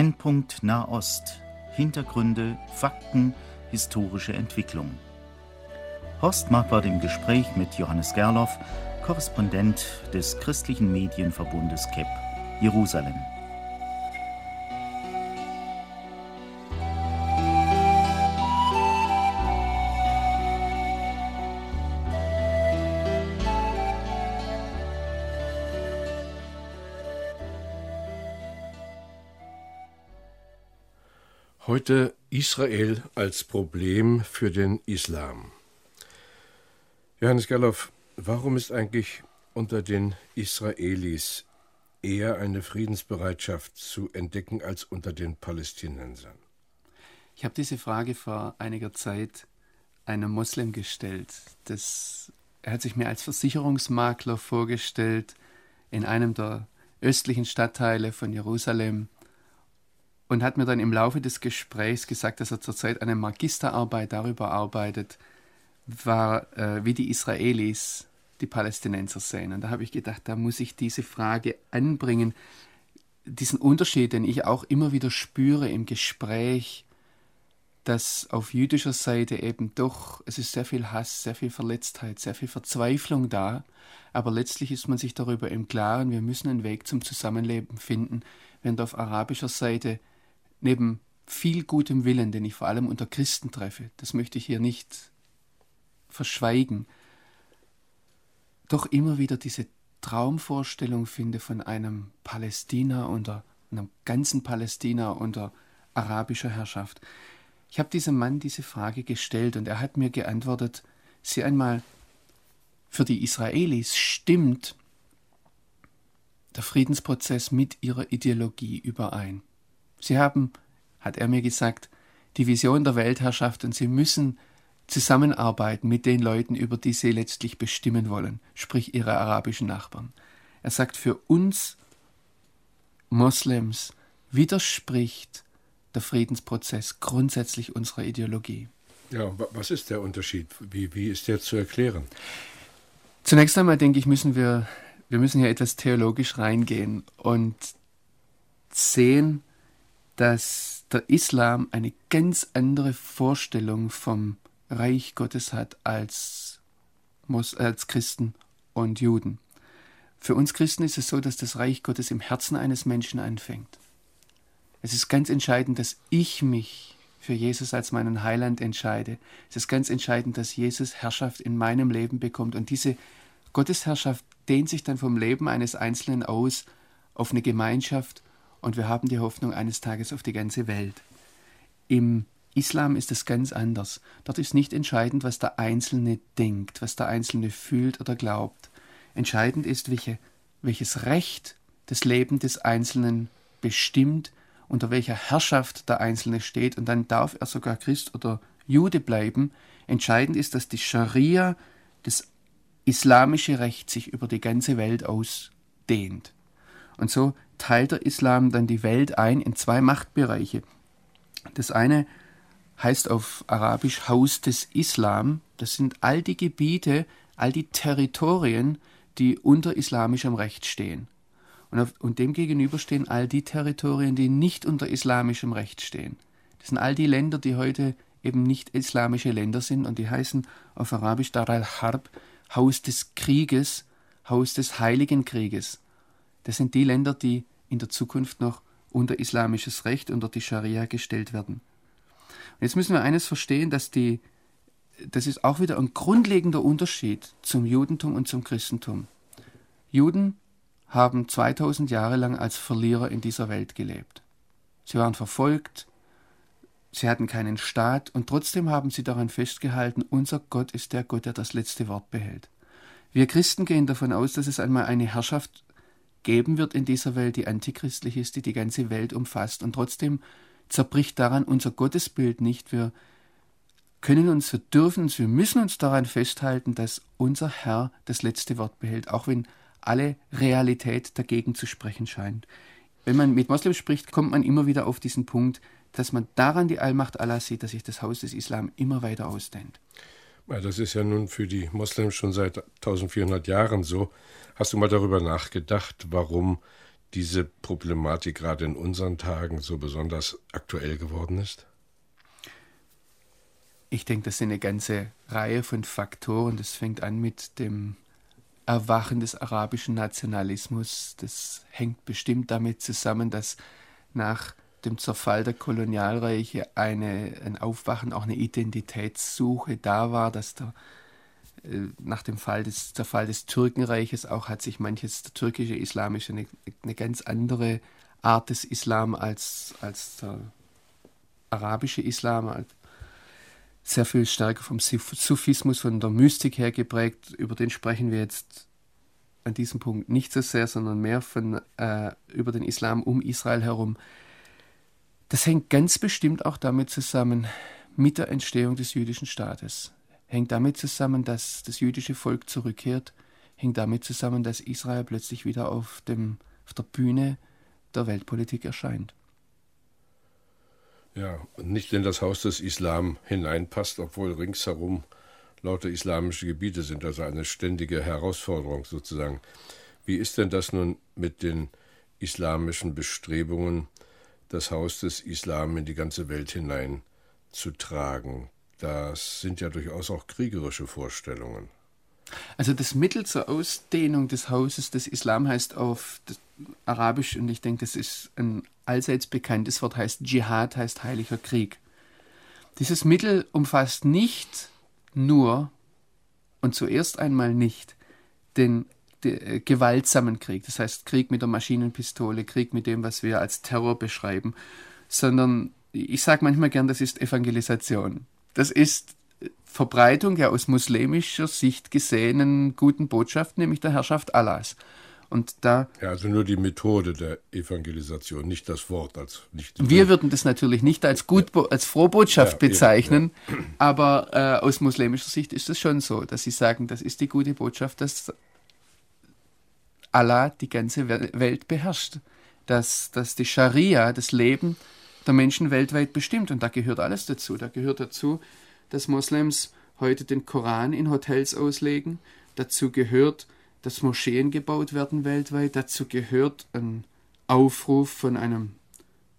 Brennpunkt Nahost. Hintergründe, Fakten, historische Entwicklung. Horst Mappert im Gespräch mit Johannes Gerloff, Korrespondent des christlichen Medienverbundes KEP, Jerusalem. Heute Israel als Problem für den Islam. Johannes Gerloff, warum ist eigentlich unter den Israelis eher eine Friedensbereitschaft zu entdecken als unter den Palästinensern? Ich habe diese Frage vor einiger Zeit einem Moslem gestellt. Das, er hat sich mir als Versicherungsmakler vorgestellt in einem der östlichen Stadtteile von Jerusalem und hat mir dann im Laufe des Gesprächs gesagt, dass er zurzeit eine Magisterarbeit darüber arbeitet, war, äh, wie die Israelis die Palästinenser sehen. Und da habe ich gedacht, da muss ich diese Frage anbringen, diesen Unterschied, den ich auch immer wieder spüre im Gespräch, dass auf jüdischer Seite eben doch, es ist sehr viel Hass, sehr viel Verletztheit, sehr viel Verzweiflung da, aber letztlich ist man sich darüber im Klaren, wir müssen einen Weg zum Zusammenleben finden, während auf arabischer Seite neben viel gutem Willen, den ich vor allem unter Christen treffe, das möchte ich hier nicht verschweigen, doch immer wieder diese Traumvorstellung finde von einem Palästina unter einem ganzen Palästina unter arabischer Herrschaft. Ich habe diesem Mann diese Frage gestellt und er hat mir geantwortet, sieh einmal, für die Israelis stimmt der Friedensprozess mit ihrer Ideologie überein. Sie haben, hat er mir gesagt, die Vision der Weltherrschaft und sie müssen zusammenarbeiten mit den Leuten, über die sie letztlich bestimmen wollen, sprich ihre arabischen Nachbarn. Er sagt, für uns Moslems widerspricht der Friedensprozess grundsätzlich unserer Ideologie. Ja, was ist der Unterschied? Wie, wie ist der zu erklären? Zunächst einmal denke ich, müssen wir, wir müssen hier etwas theologisch reingehen und sehen, dass der Islam eine ganz andere Vorstellung vom Reich Gottes hat als, als Christen und Juden. Für uns Christen ist es so, dass das Reich Gottes im Herzen eines Menschen anfängt. Es ist ganz entscheidend, dass ich mich für Jesus als meinen Heiland entscheide. Es ist ganz entscheidend, dass Jesus Herrschaft in meinem Leben bekommt. Und diese Gottesherrschaft dehnt sich dann vom Leben eines Einzelnen aus auf eine Gemeinschaft und wir haben die Hoffnung eines Tages auf die ganze Welt. Im Islam ist es ganz anders. Dort ist nicht entscheidend, was der Einzelne denkt, was der Einzelne fühlt oder glaubt. Entscheidend ist, welche, welches Recht das Leben des Einzelnen bestimmt, unter welcher Herrschaft der Einzelne steht, und dann darf er sogar Christ oder Jude bleiben. Entscheidend ist, dass die Scharia, das islamische Recht, sich über die ganze Welt ausdehnt. Und so teilt der Islam dann die Welt ein in zwei Machtbereiche. Das eine heißt auf Arabisch Haus des Islam. Das sind all die Gebiete, all die Territorien, die unter islamischem Recht stehen. Und, auf, und dem gegenüber stehen all die Territorien, die nicht unter islamischem Recht stehen. Das sind all die Länder, die heute eben nicht islamische Länder sind und die heißen auf Arabisch Dar al-Harb, Haus des Krieges, Haus des Heiligen Krieges. Das sind die Länder, die in der Zukunft noch unter islamisches Recht, unter die Scharia gestellt werden. Und jetzt müssen wir eines verstehen, dass die, das ist auch wieder ein grundlegender Unterschied zum Judentum und zum Christentum. Juden haben 2000 Jahre lang als Verlierer in dieser Welt gelebt. Sie waren verfolgt, sie hatten keinen Staat und trotzdem haben sie daran festgehalten, unser Gott ist der Gott, der das letzte Wort behält. Wir Christen gehen davon aus, dass es einmal eine Herrschaft geben wird in dieser Welt, die antichristlich ist, die die ganze Welt umfasst. Und trotzdem zerbricht daran unser Gottesbild nicht. Wir können uns, wir dürfen uns, wir müssen uns daran festhalten, dass unser Herr das letzte Wort behält, auch wenn alle Realität dagegen zu sprechen scheint. Wenn man mit Moslems spricht, kommt man immer wieder auf diesen Punkt, dass man daran die Allmacht Allah sieht, dass sich das Haus des Islam immer weiter ausdehnt. Das ist ja nun für die Moslems schon seit 1400 Jahren so. Hast du mal darüber nachgedacht, warum diese Problematik gerade in unseren Tagen so besonders aktuell geworden ist? Ich denke, das sind eine ganze Reihe von Faktoren. Das fängt an mit dem Erwachen des arabischen Nationalismus. Das hängt bestimmt damit zusammen, dass nach dem Zerfall der Kolonialreiche eine, ein Aufwachen, auch eine Identitätssuche da war, dass der, äh, nach dem Fall des Zerfall des Türkenreiches auch hat sich manches der türkische Islamische eine, eine ganz andere Art des Islam als, als der arabische Islam, sehr viel stärker vom Sufismus, von der Mystik her geprägt. Über den sprechen wir jetzt an diesem Punkt nicht so sehr, sondern mehr von, äh, über den Islam um Israel herum. Das hängt ganz bestimmt auch damit zusammen, mit der Entstehung des jüdischen Staates. Hängt damit zusammen, dass das jüdische Volk zurückkehrt. Hängt damit zusammen, dass Israel plötzlich wieder auf, dem, auf der Bühne der Weltpolitik erscheint. Ja, und nicht in das Haus des Islam hineinpasst, obwohl ringsherum lauter islamische Gebiete sind, also eine ständige Herausforderung sozusagen. Wie ist denn das nun mit den islamischen Bestrebungen, das Haus des Islam in die ganze Welt hinein zu tragen? Das sind ja durchaus auch kriegerische Vorstellungen. Also das Mittel zur Ausdehnung des Hauses des Islam heißt auf Arabisch, und ich denke, das ist ein allseits bekanntes Wort, heißt Dschihad, heißt heiliger Krieg. Dieses Mittel umfasst nicht nur und zuerst einmal nicht den, äh, gewaltsamen Krieg, das heißt Krieg mit der Maschinenpistole, Krieg mit dem, was wir als Terror beschreiben, sondern ich sage manchmal gern, das ist Evangelisation. Das ist Verbreitung der aus muslimischer Sicht gesehenen guten Botschaft, nämlich der Herrschaft Allahs. Und da ja, also nur die Methode der Evangelisation, nicht das Wort als nicht. Wir würden das natürlich nicht als gut als Frohbotschaft ja, bezeichnen, ja. aber äh, aus muslimischer Sicht ist es schon so, dass sie sagen, das ist die gute Botschaft, dass Allah die ganze Welt beherrscht, dass, dass die Scharia das Leben der Menschen weltweit bestimmt und da gehört alles dazu. Da gehört dazu, dass Moslems heute den Koran in Hotels auslegen. Dazu gehört, dass Moscheen gebaut werden weltweit. Dazu gehört ein Aufruf von einem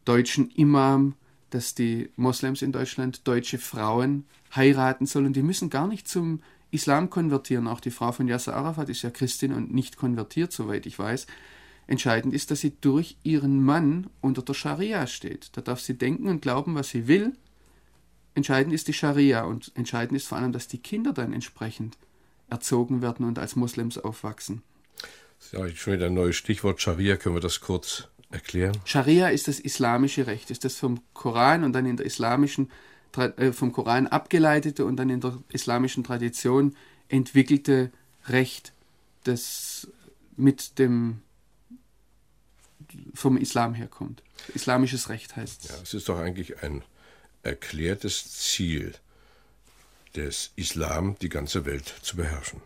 deutschen Imam, dass die Moslems in Deutschland deutsche Frauen heiraten sollen. Die müssen gar nicht zum Islam konvertieren. Auch die Frau von Yasser Arafat ist ja Christin und nicht konvertiert, soweit ich weiß. Entscheidend ist, dass sie durch ihren Mann unter der Scharia steht. Da darf sie denken und glauben, was sie will. Entscheidend ist die Scharia und entscheidend ist vor allem, dass die Kinder dann entsprechend erzogen werden und als Moslems aufwachsen. Ja, schon wieder ein neues Stichwort Scharia. Können wir das kurz erklären? Scharia ist das islamische Recht, ist das vom Koran und dann in der islamischen, vom Koran abgeleitete und dann in der islamischen Tradition entwickelte Recht, das mit dem vom Islam herkommt. Islamisches Recht heißt es. Ja, es ist doch eigentlich ein erklärtes Ziel des Islam, die ganze Welt zu beherrschen.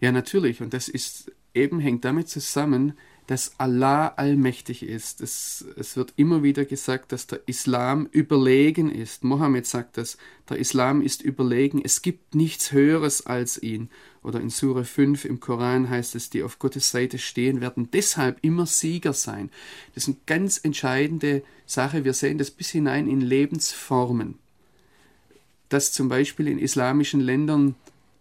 Ja, natürlich. Und das ist eben hängt damit zusammen, dass Allah allmächtig ist. Es, es wird immer wieder gesagt, dass der Islam überlegen ist. Mohammed sagt das, der Islam ist überlegen, es gibt nichts Höheres als ihn. Oder in Sure 5 im Koran heißt es, die auf Gottes Seite stehen, werden deshalb immer Sieger sein. Das ist eine ganz entscheidende Sache. Wir sehen das bis hinein in Lebensformen. Dass zum Beispiel in islamischen Ländern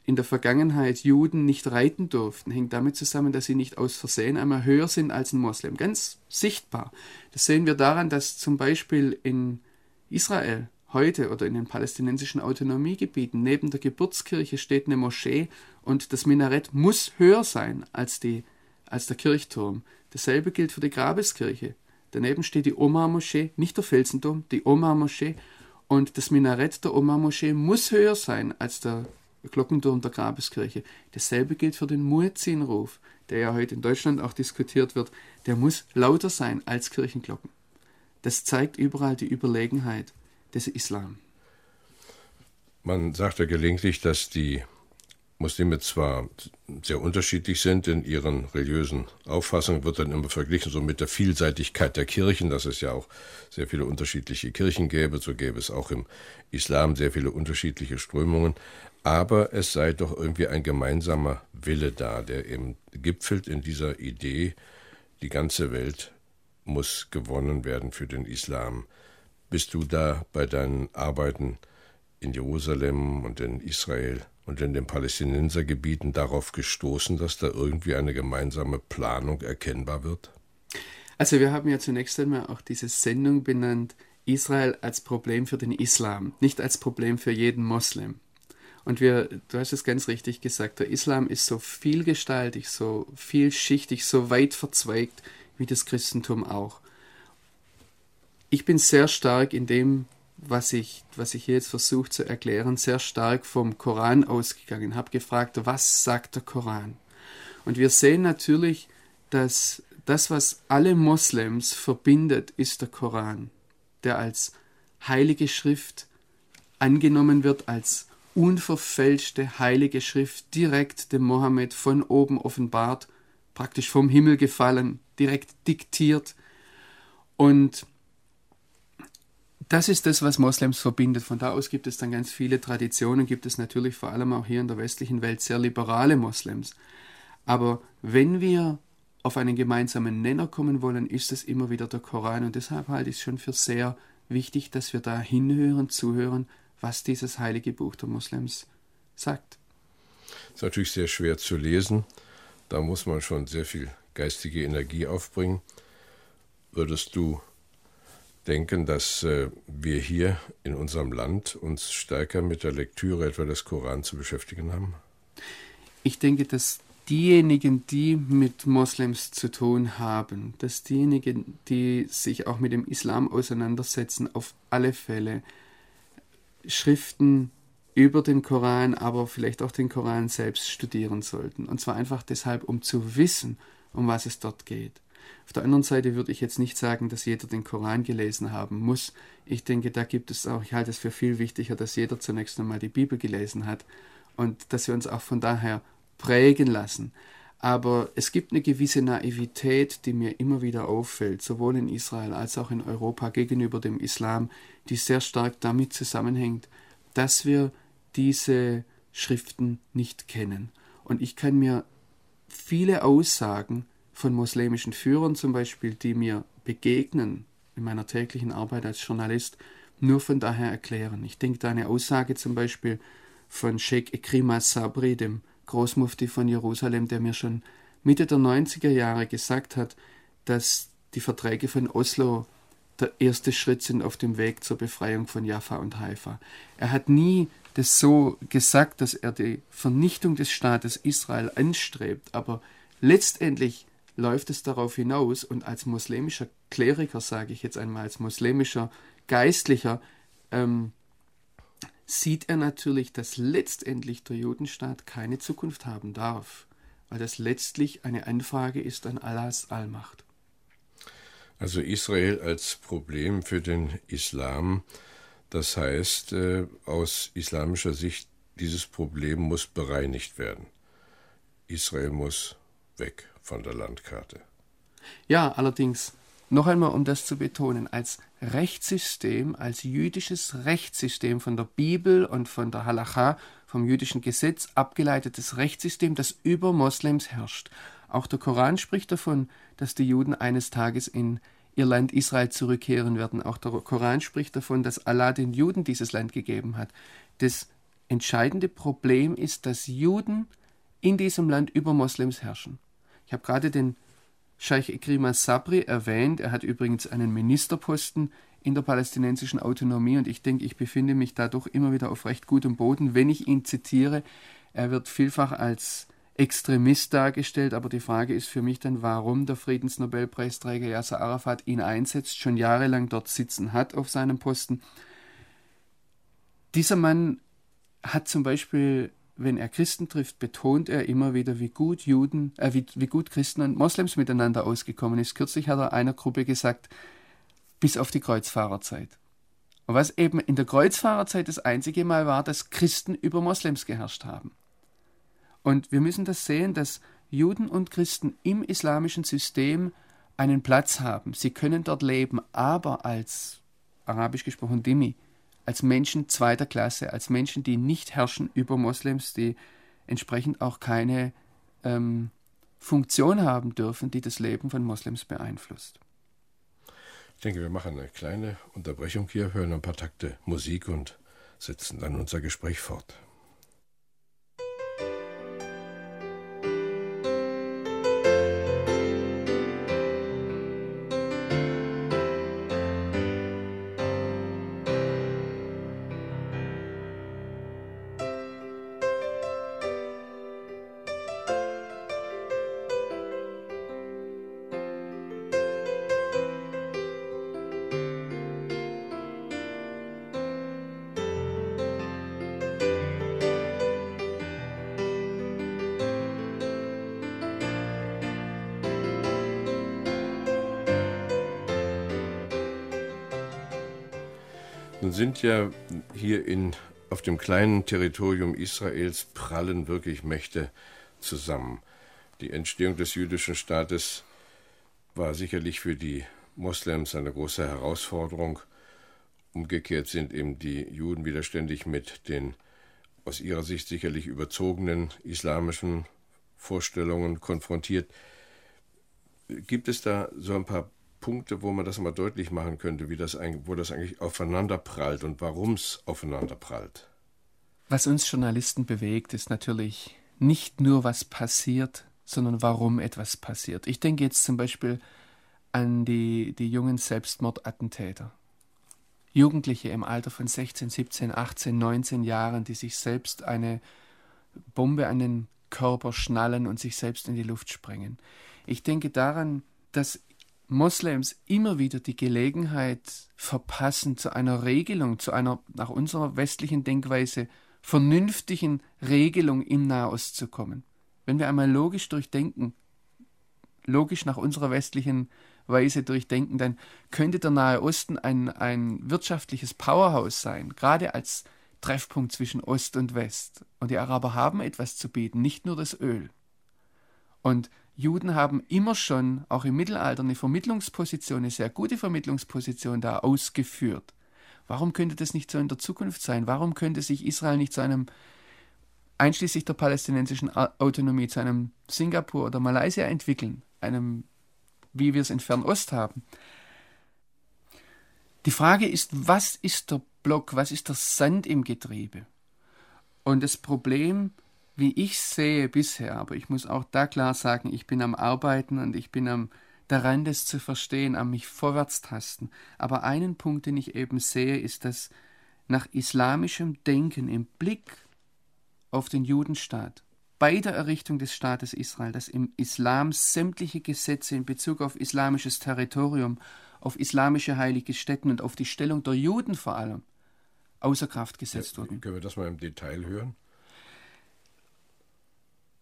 in der Vergangenheit Juden nicht reiten durften, hängt damit zusammen, dass sie nicht aus Versehen einmal höher sind als ein Moslem. Ganz sichtbar. Das sehen wir daran, dass zum Beispiel in Israel heute oder in den palästinensischen Autonomiegebieten neben der Geburtskirche steht eine Moschee und das Minarett muss höher sein als, die, als der Kirchturm. Dasselbe gilt für die Grabeskirche. Daneben steht die Omar-Moschee, nicht der Felsendom, die Omar-Moschee und das Minarett der Omar-Moschee muss höher sein als der Glockenturm der Grabeskirche. Dasselbe gilt für den Muezzinruf, der ja heute in Deutschland auch diskutiert wird. Der muss lauter sein als Kirchenglocken. Das zeigt überall die Überlegenheit des Islam. Man sagt ja gelegentlich, dass die Muslime zwar sehr unterschiedlich sind in ihren religiösen Auffassungen, wird dann immer verglichen so mit der Vielseitigkeit der Kirchen, dass es ja auch sehr viele unterschiedliche Kirchen gäbe, so gäbe es auch im Islam sehr viele unterschiedliche Strömungen, aber es sei doch irgendwie ein gemeinsamer Wille da, der eben gipfelt in dieser Idee, die ganze Welt muss gewonnen werden für den Islam. Bist du da bei deinen Arbeiten in Jerusalem und in Israel und in den Palästinensergebieten darauf gestoßen, dass da irgendwie eine gemeinsame Planung erkennbar wird? Also wir haben ja zunächst einmal auch diese Sendung benannt, Israel als Problem für den Islam, nicht als Problem für jeden Moslem. Und wir, du hast es ganz richtig gesagt, der Islam ist so vielgestaltig, so vielschichtig, so weit verzweigt wie das Christentum auch. Ich bin sehr stark in dem, was ich, was ich hier jetzt versuche zu erklären, sehr stark vom Koran ausgegangen, habe gefragt, was sagt der Koran? Und wir sehen natürlich, dass das, was alle Moslems verbindet, ist der Koran, der als heilige Schrift angenommen wird, als unverfälschte heilige Schrift, direkt dem Mohammed von oben offenbart, praktisch vom Himmel gefallen, direkt diktiert. Und das ist das, was Moslems verbindet. Von da aus gibt es dann ganz viele Traditionen, gibt es natürlich vor allem auch hier in der westlichen Welt sehr liberale Moslems. Aber wenn wir auf einen gemeinsamen Nenner kommen wollen, ist es immer wieder der Koran. Und deshalb halte ich es schon für sehr wichtig, dass wir da hinhören, zuhören, was dieses heilige Buch der Moslems sagt. Das ist natürlich sehr schwer zu lesen. Da muss man schon sehr viel geistige Energie aufbringen. Würdest du denken, dass äh, wir hier in unserem Land uns stärker mit der Lektüre etwa des Koran zu beschäftigen haben? Ich denke, dass diejenigen, die mit Moslems zu tun haben, dass diejenigen, die sich auch mit dem Islam auseinandersetzen, auf alle Fälle Schriften über den Koran, aber vielleicht auch den Koran selbst studieren sollten. Und zwar einfach deshalb, um zu wissen, um was es dort geht. Auf der anderen Seite würde ich jetzt nicht sagen, dass jeder den Koran gelesen haben muss. Ich denke, da gibt es auch, ich halte es für viel wichtiger, dass jeder zunächst einmal die Bibel gelesen hat und dass wir uns auch von daher prägen lassen. Aber es gibt eine gewisse Naivität, die mir immer wieder auffällt, sowohl in Israel als auch in Europa gegenüber dem Islam, die sehr stark damit zusammenhängt, dass wir diese Schriften nicht kennen. Und ich kann mir viele Aussagen von muslimischen Führern zum Beispiel, die mir begegnen in meiner täglichen Arbeit als Journalist, nur von daher erklären. Ich denke da eine Aussage zum Beispiel von Sheikh Ekrima Sabri, dem Großmufti von Jerusalem, der mir schon Mitte der 90er Jahre gesagt hat, dass die Verträge von Oslo der erste Schritt sind auf dem Weg zur Befreiung von Jaffa und Haifa. Er hat nie das so gesagt, dass er die Vernichtung des Staates Israel anstrebt, aber letztendlich läuft es darauf hinaus und als muslimischer Kleriker, sage ich jetzt einmal, als muslimischer Geistlicher, ähm, sieht er natürlich, dass letztendlich der Judenstaat keine Zukunft haben darf, weil das letztlich eine Anfrage ist an Allahs Allmacht. Also Israel als Problem für den Islam, das heißt äh, aus islamischer Sicht, dieses Problem muss bereinigt werden. Israel muss weg von der Landkarte. Ja, allerdings, noch einmal, um das zu betonen, als Rechtssystem, als jüdisches Rechtssystem von der Bibel und von der Halacha, vom jüdischen Gesetz abgeleitetes Rechtssystem, das über Moslems herrscht. Auch der Koran spricht davon, dass die Juden eines Tages in ihr Land Israel zurückkehren werden. Auch der Koran spricht davon, dass Allah den Juden dieses Land gegeben hat. Das entscheidende Problem ist, dass Juden in diesem Land über Moslems herrschen. Ich habe gerade den Scheich Ikrima Sabri erwähnt. Er hat übrigens einen Ministerposten in der palästinensischen Autonomie und ich denke, ich befinde mich dadurch immer wieder auf recht gutem Boden, wenn ich ihn zitiere. Er wird vielfach als Extremist dargestellt, aber die Frage ist für mich dann, warum der Friedensnobelpreisträger Yasser Arafat ihn einsetzt, schon jahrelang dort sitzen hat auf seinem Posten. Dieser Mann hat zum Beispiel wenn er Christen trifft, betont er immer wieder, wie gut Juden, äh, wie, wie gut Christen und Moslems miteinander ausgekommen ist. Kürzlich hat er einer Gruppe gesagt, bis auf die Kreuzfahrerzeit. Und was eben in der Kreuzfahrerzeit das einzige Mal war, dass Christen über Moslems geherrscht haben. Und wir müssen das sehen, dass Juden und Christen im islamischen System einen Platz haben. Sie können dort leben, aber als arabisch gesprochen Dimi, als Menschen zweiter Klasse, als Menschen, die nicht herrschen über Moslems, die entsprechend auch keine ähm, Funktion haben dürfen, die das Leben von Moslems beeinflusst. Ich denke, wir machen eine kleine Unterbrechung hier, hören ein paar Takte Musik und setzen dann unser Gespräch fort. Nun sind ja hier in, auf dem kleinen Territorium Israels prallen wirklich Mächte zusammen. Die Entstehung des jüdischen Staates war sicherlich für die Moslems eine große Herausforderung. Umgekehrt sind eben die Juden widerständig mit den aus ihrer Sicht sicherlich überzogenen islamischen Vorstellungen konfrontiert. Gibt es da so ein paar Punkte, wo man das mal deutlich machen könnte, wie das, wo das eigentlich aufeinander prallt und warum es aufeinander prallt? Was uns Journalisten bewegt, ist natürlich nicht nur, was passiert, sondern warum etwas passiert. Ich denke jetzt zum Beispiel an die, die jungen Selbstmordattentäter. Jugendliche im Alter von 16, 17, 18, 19 Jahren, die sich selbst eine Bombe an den Körper schnallen und sich selbst in die Luft sprengen. Ich denke daran, dass Moslems immer wieder die Gelegenheit verpassen, zu einer Regelung, zu einer nach unserer westlichen Denkweise vernünftigen Regelung im Nahost zu kommen. Wenn wir einmal logisch durchdenken, logisch nach unserer westlichen Weise durchdenken, dann könnte der Nahe Osten ein, ein wirtschaftliches Powerhouse sein, gerade als Treffpunkt zwischen Ost und West. Und die Araber haben etwas zu bieten, nicht nur das Öl. Und Juden haben immer schon, auch im Mittelalter, eine Vermittlungsposition, eine sehr gute Vermittlungsposition da ausgeführt. Warum könnte das nicht so in der Zukunft sein? Warum könnte sich Israel nicht zu einem, einschließlich der palästinensischen Autonomie, zu einem Singapur oder Malaysia entwickeln? Einem, wie wir es in Fernost haben. Die Frage ist, was ist der Block, was ist der Sand im Getriebe? Und das Problem wie ich sehe bisher, aber ich muss auch da klar sagen, ich bin am Arbeiten und ich bin am daran, das zu verstehen, am mich vorwärts tasten. Aber einen Punkt, den ich eben sehe, ist, dass nach islamischem Denken im Blick auf den Judenstaat bei der Errichtung des Staates Israel, dass im Islam sämtliche Gesetze in Bezug auf islamisches Territorium, auf islamische heilige Stätten und auf die Stellung der Juden vor allem außer Kraft gesetzt ja, wurden. Können wir das mal im Detail hören?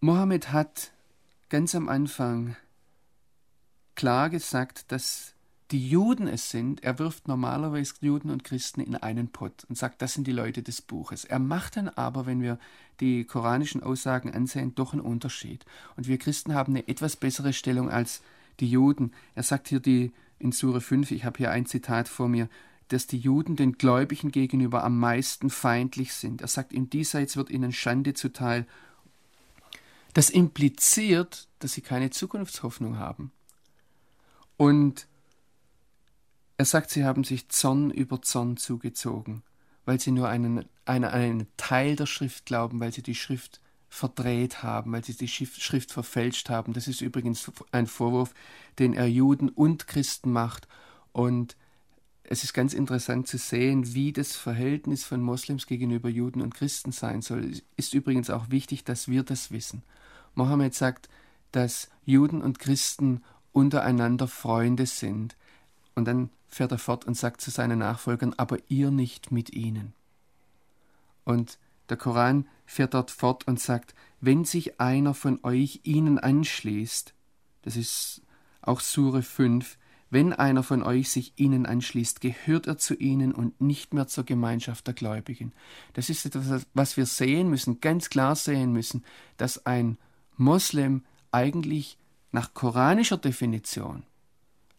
Mohammed hat ganz am Anfang klar gesagt, dass die Juden es sind. Er wirft normalerweise Juden und Christen in einen Pott und sagt, das sind die Leute des Buches. Er macht dann aber, wenn wir die koranischen Aussagen ansehen, doch einen Unterschied. Und wir Christen haben eine etwas bessere Stellung als die Juden. Er sagt hier die in Sure 5, ich habe hier ein Zitat vor mir, dass die Juden den Gläubigen gegenüber am meisten feindlich sind. Er sagt, im Diesseits wird ihnen Schande zuteil das impliziert, dass sie keine Zukunftshoffnung haben. Und er sagt, sie haben sich Zorn über Zorn zugezogen, weil sie nur einen, einen, einen Teil der Schrift glauben, weil sie die Schrift verdreht haben, weil sie die Schrift verfälscht haben. Das ist übrigens ein Vorwurf, den er Juden und Christen macht. Und es ist ganz interessant zu sehen, wie das Verhältnis von Moslems gegenüber Juden und Christen sein soll. Es ist übrigens auch wichtig, dass wir das wissen. Mohammed sagt, dass Juden und Christen untereinander Freunde sind. Und dann fährt er fort und sagt zu seinen Nachfolgern, aber ihr nicht mit ihnen. Und der Koran fährt dort fort und sagt, wenn sich einer von euch ihnen anschließt, das ist auch Sure 5, wenn einer von euch sich ihnen anschließt, gehört er zu ihnen und nicht mehr zur Gemeinschaft der Gläubigen. Das ist etwas, was wir sehen müssen, ganz klar sehen müssen, dass ein Moslem eigentlich nach koranischer Definition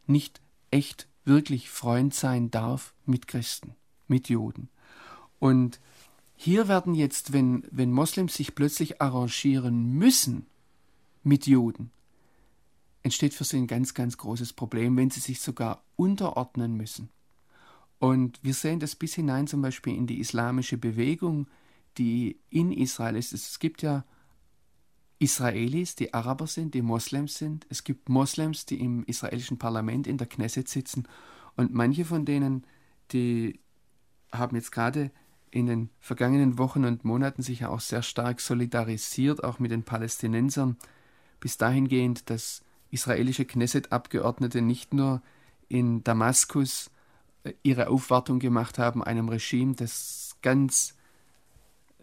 nicht echt wirklich Freund sein darf mit Christen, mit Juden. Und hier werden jetzt, wenn, wenn Moslems sich plötzlich arrangieren müssen mit Juden, entsteht für sie ein ganz, ganz großes Problem, wenn sie sich sogar unterordnen müssen. Und wir sehen das bis hinein zum Beispiel in die islamische Bewegung, die in Israel ist. Es gibt ja Israelis, die Araber sind, die Moslems sind. Es gibt Moslems, die im israelischen Parlament in der Knesset sitzen. Und manche von denen, die haben jetzt gerade in den vergangenen Wochen und Monaten sich ja auch sehr stark solidarisiert, auch mit den Palästinensern, bis dahingehend, dass israelische Knesset-Abgeordnete nicht nur in Damaskus äh, ihre Aufwartung gemacht haben, einem Regime, das ganz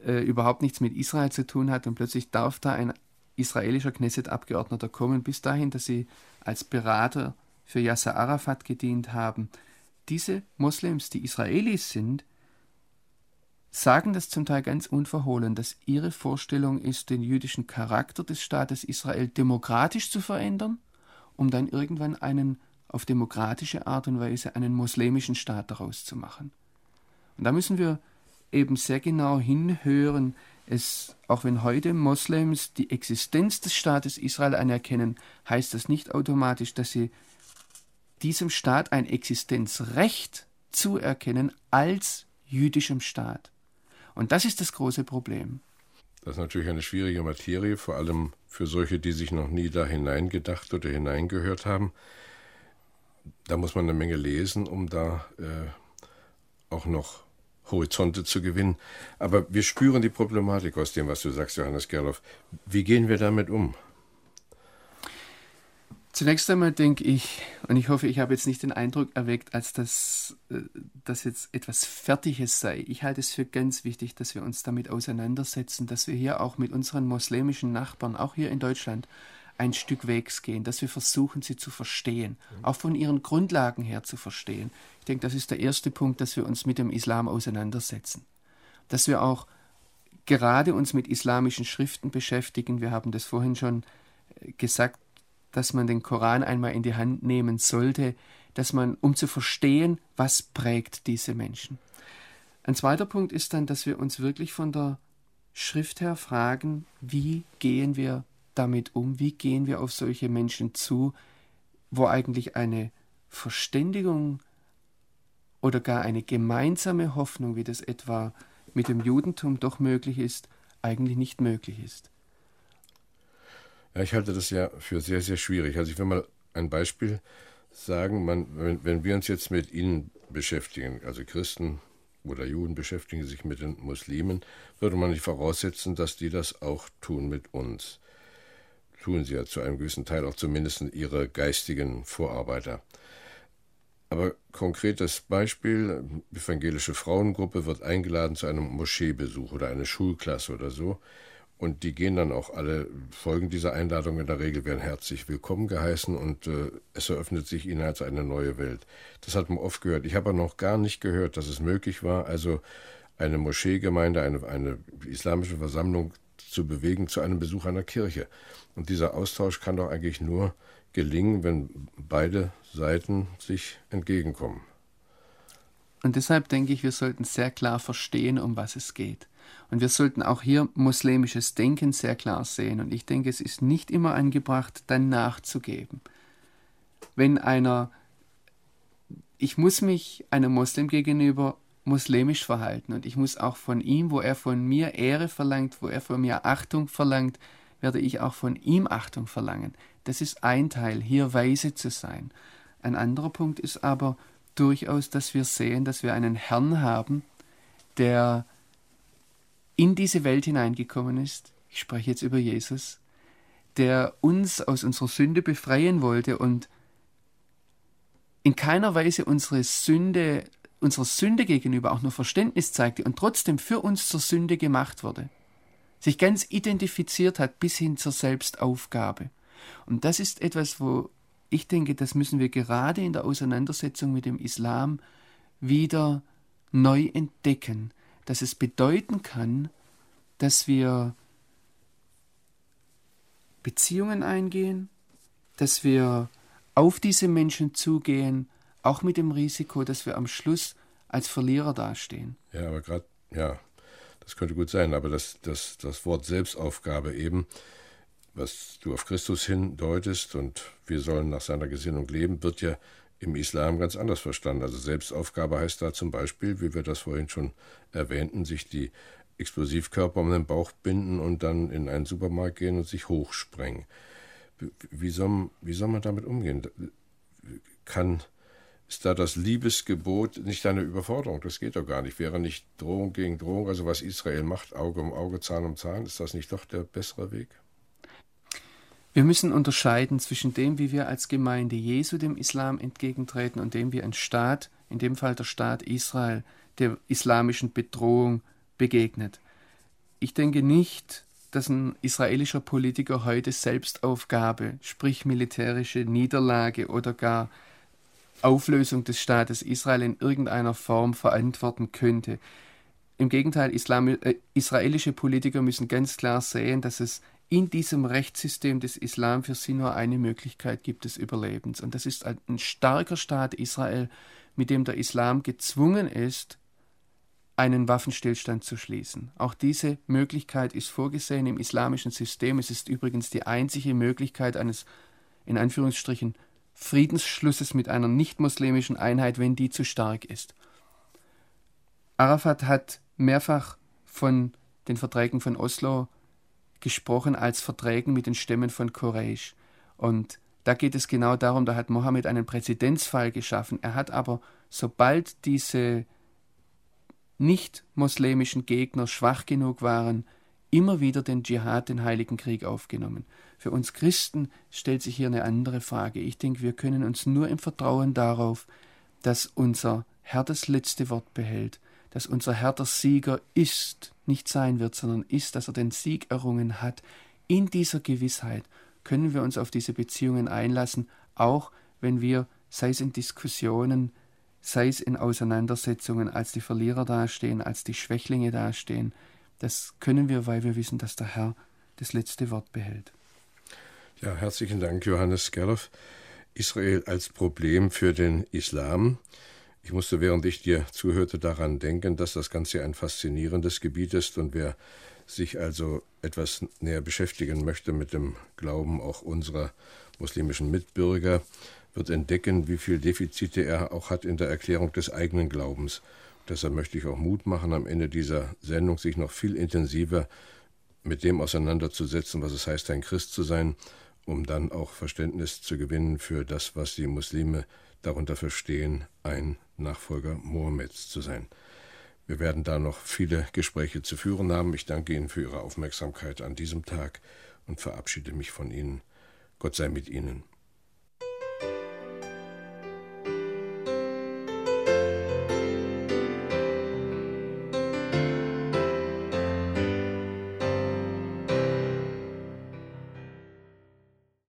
äh, überhaupt nichts mit Israel zu tun hat und plötzlich darf da ein israelischer Knesset-Abgeordneter kommen, bis dahin, dass sie als Berater für Yasser Arafat gedient haben. Diese Moslems, die Israelis sind, sagen das zum Teil ganz unverhohlen, dass ihre Vorstellung ist, den jüdischen Charakter des Staates Israel demokratisch zu verändern, um dann irgendwann einen auf demokratische Art und Weise einen muslimischen Staat daraus zu machen. Und da müssen wir eben sehr genau hinhören, es, auch wenn heute Moslems die Existenz des Staates Israel anerkennen, heißt das nicht automatisch, dass sie diesem Staat ein Existenzrecht zuerkennen als jüdischem Staat. Und das ist das große Problem. Das ist natürlich eine schwierige Materie, vor allem für solche, die sich noch nie da hineingedacht oder hineingehört haben. Da muss man eine Menge lesen, um da äh, auch noch Horizonte zu gewinnen. Aber wir spüren die Problematik aus dem, was du sagst, Johannes Gerloff. Wie gehen wir damit um? Zunächst einmal denke ich, und ich hoffe, ich habe jetzt nicht den Eindruck erweckt, als dass äh, das jetzt etwas Fertiges sei. Ich halte es für ganz wichtig, dass wir uns damit auseinandersetzen, dass wir hier auch mit unseren muslimischen Nachbarn, auch hier in Deutschland, ein Stück Wegs gehen, dass wir versuchen, sie zu verstehen, mhm. auch von ihren Grundlagen her zu verstehen. Ich denke, das ist der erste Punkt, dass wir uns mit dem Islam auseinandersetzen. Dass wir auch gerade uns mit islamischen Schriften beschäftigen. Wir haben das vorhin schon äh, gesagt, dass man den Koran einmal in die Hand nehmen sollte, dass man, um zu verstehen, was prägt diese Menschen. Ein zweiter Punkt ist dann, dass wir uns wirklich von der Schrift her fragen, wie gehen wir damit um? Wie gehen wir auf solche Menschen zu, wo eigentlich eine Verständigung oder gar eine gemeinsame Hoffnung, wie das etwa mit dem Judentum doch möglich ist, eigentlich nicht möglich ist? Ja, ich halte das ja für sehr, sehr schwierig. Also ich will mal ein Beispiel sagen, man, wenn, wenn wir uns jetzt mit Ihnen beschäftigen, also Christen oder Juden beschäftigen sich mit den Muslimen, würde man nicht voraussetzen, dass die das auch tun mit uns tun sie ja zu einem gewissen Teil auch zumindest ihre geistigen Vorarbeiter. Aber konkretes Beispiel, evangelische Frauengruppe wird eingeladen zu einem Moscheebesuch oder eine Schulklasse oder so. Und die gehen dann auch alle, folgen dieser Einladung in der Regel, werden herzlich willkommen geheißen und äh, es eröffnet sich ihnen als eine neue Welt. Das hat man oft gehört. Ich habe aber noch gar nicht gehört, dass es möglich war, also eine Moscheegemeinde, eine, eine islamische Versammlung zu bewegen zu einem Besuch einer Kirche. Und dieser Austausch kann doch eigentlich nur gelingen, wenn beide Seiten sich entgegenkommen. Und deshalb denke ich, wir sollten sehr klar verstehen, um was es geht. Und wir sollten auch hier muslimisches Denken sehr klar sehen. Und ich denke, es ist nicht immer angebracht, dann nachzugeben. Wenn einer, ich muss mich einem Muslim gegenüber muslimisch verhalten und ich muss auch von ihm, wo er von mir Ehre verlangt, wo er von mir Achtung verlangt, werde ich auch von ihm Achtung verlangen. Das ist ein Teil, hier weise zu sein. Ein anderer Punkt ist aber durchaus, dass wir sehen, dass wir einen Herrn haben, der in diese Welt hineingekommen ist. Ich spreche jetzt über Jesus, der uns aus unserer Sünde befreien wollte und in keiner Weise unsere Sünde, unserer Sünde gegenüber auch nur Verständnis zeigte und trotzdem für uns zur Sünde gemacht wurde sich ganz identifiziert hat bis hin zur Selbstaufgabe. Und das ist etwas, wo ich denke, das müssen wir gerade in der Auseinandersetzung mit dem Islam wieder neu entdecken, dass es bedeuten kann, dass wir Beziehungen eingehen, dass wir auf diese Menschen zugehen, auch mit dem Risiko, dass wir am Schluss als Verlierer dastehen. Ja, aber gerade, ja, das könnte gut sein, aber das, das, das Wort Selbstaufgabe eben, was du auf Christus hindeutest und wir sollen nach seiner Gesinnung leben, wird ja im Islam ganz anders verstanden. Also Selbstaufgabe heißt da zum Beispiel, wie wir das vorhin schon erwähnten, sich die Explosivkörper um den Bauch binden und dann in einen Supermarkt gehen und sich hochsprengen. Wie soll, wie soll man damit umgehen? Kann, ist da das Liebesgebot nicht eine Überforderung? Das geht doch gar nicht. Wäre nicht Drohung gegen Drohung, also was Israel macht, Auge um Auge, Zahn um Zahn, ist das nicht doch der bessere Weg? Wir müssen unterscheiden zwischen dem, wie wir als Gemeinde Jesu dem Islam entgegentreten und dem, wie ein Staat, in dem Fall der Staat Israel, der islamischen Bedrohung begegnet. Ich denke nicht, dass ein israelischer Politiker heute Selbstaufgabe, sprich militärische Niederlage oder gar Auflösung des Staates Israel in irgendeiner Form verantworten könnte. Im Gegenteil, Islam, äh, israelische Politiker müssen ganz klar sehen, dass es in diesem Rechtssystem des Islam für sie nur eine Möglichkeit gibt des Überlebens. Und das ist ein starker Staat Israel, mit dem der Islam gezwungen ist, einen Waffenstillstand zu schließen. Auch diese Möglichkeit ist vorgesehen im islamischen System. Es ist übrigens die einzige Möglichkeit eines, in Anführungsstrichen, Friedensschlusses mit einer nicht-muslimischen Einheit, wenn die zu stark ist. Arafat hat mehrfach von den Verträgen von Oslo gesprochen als Verträgen mit den Stämmen von Quraysh. Und da geht es genau darum, da hat Mohammed einen Präzedenzfall geschaffen. Er hat aber, sobald diese nicht-muslimischen Gegner schwach genug waren, immer wieder den Dschihad, den Heiligen Krieg aufgenommen. Für uns Christen stellt sich hier eine andere Frage. Ich denke, wir können uns nur im Vertrauen darauf, dass unser Herr das letzte Wort behält, dass unser Herr der Sieger ist, nicht sein wird, sondern ist, dass er den Sieg errungen hat. In dieser Gewissheit können wir uns auf diese Beziehungen einlassen, auch wenn wir, sei es in Diskussionen, sei es in Auseinandersetzungen, als die Verlierer dastehen, als die Schwächlinge dastehen. Das können wir, weil wir wissen, dass der Herr das letzte Wort behält. Ja, herzlichen Dank, Johannes Gerloff. Israel als Problem für den Islam. Ich musste, während ich dir zuhörte, daran denken, dass das Ganze ein faszinierendes Gebiet ist und wer sich also etwas näher beschäftigen möchte mit dem Glauben auch unserer muslimischen Mitbürger, wird entdecken, wie viel Defizite er auch hat in der Erklärung des eigenen Glaubens. Deshalb möchte ich auch Mut machen, am Ende dieser Sendung sich noch viel intensiver mit dem auseinanderzusetzen, was es heißt, ein Christ zu sein, um dann auch Verständnis zu gewinnen für das, was die Muslime darunter verstehen, ein Nachfolger Mohammeds zu sein. Wir werden da noch viele Gespräche zu führen haben. Ich danke Ihnen für Ihre Aufmerksamkeit an diesem Tag und verabschiede mich von Ihnen. Gott sei mit Ihnen.